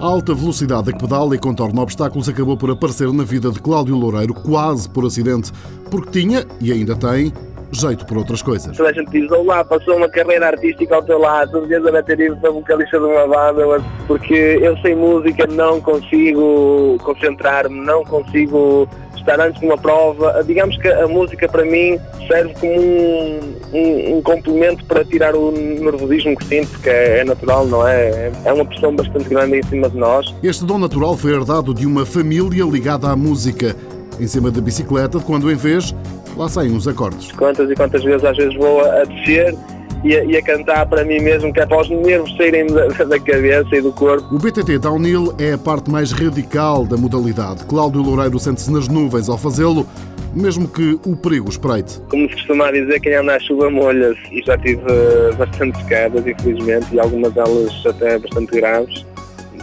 A alta velocidade a que pedala e contorna obstáculos acabou por aparecer na vida de Cláudio Loureiro, quase por acidente, porque tinha, e ainda tem, jeito por outras coisas. Toda a gente diz, olá, passou uma carreira artística ao teu lado, tu devias haver ter ido para vocalista de uma banda, porque eu sem música não consigo concentrar-me, não consigo estar antes de uma prova. Digamos que a música para mim serve como um, um, um complemento para tirar o nervosismo que sinto, porque é, é natural, não é? É uma pressão bastante grande em cima de nós. Este dom natural foi herdado de uma família ligada à música. Em cima da bicicleta, quando em vez, lá saem os acordes. Quantas e quantas vezes às vezes vou a, a descer e a, e a, cantar para mim mesmo, que é para os nervos saírem da, da, cabeça e do corpo. O BTT Downhill é a parte mais radical da modalidade. Cláudio Loureiro sente-se nas nuvens ao fazê-lo, mesmo que o perigo espreite. Como se costuma dizer, quem anda à chuva molha-se. E já tive uh, bastantes quedas, infelizmente, e algumas delas até bastante graves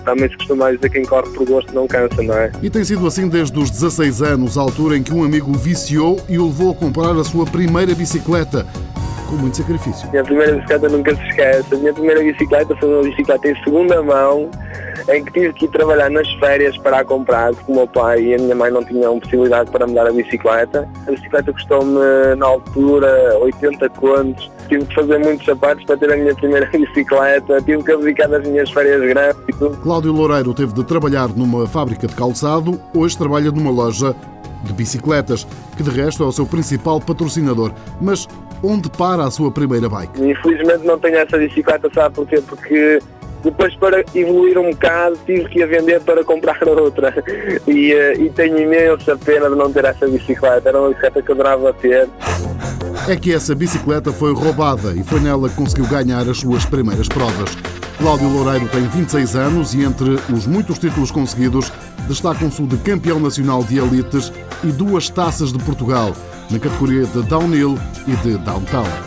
também se costuma dizer que quem corre por gosto não cansa, não é? E tem sido assim desde os 16 anos, a altura em que um amigo viciou e o levou a comprar a sua primeira bicicleta com muito sacrifício. Minha primeira bicicleta nunca se esquece. A minha primeira bicicleta foi uma bicicleta em segunda mão, em que tive que ir trabalhar nas férias para a comprar, porque o meu pai e a minha mãe não tinham possibilidade para me dar a bicicleta. A bicicleta custou-me, na altura, 80 contos. Tive que fazer muitos sapatos para ter a minha primeira bicicleta, tive que abdicar das minhas férias grandes e tudo. Cláudio Loureiro teve de trabalhar numa fábrica de calçado, hoje trabalha numa loja de bicicletas, que de resto é o seu principal patrocinador. Mas onde para a sua primeira bike? Infelizmente não tenho essa bicicleta, sabe porquê? Porque depois para evoluir um bocado tive que a vender para comprar outra e, eh, e tenho imensa pena de não ter essa bicicleta, era uma bicicleta que eu adorava ter. É que essa bicicleta foi roubada e foi nela que conseguiu ganhar as suas primeiras provas. Cláudio Loureiro tem 26 anos e entre os muitos títulos conseguidos destacam-se o de campeão nacional de elites e duas taças de Portugal na categoria de downhill e de downtown.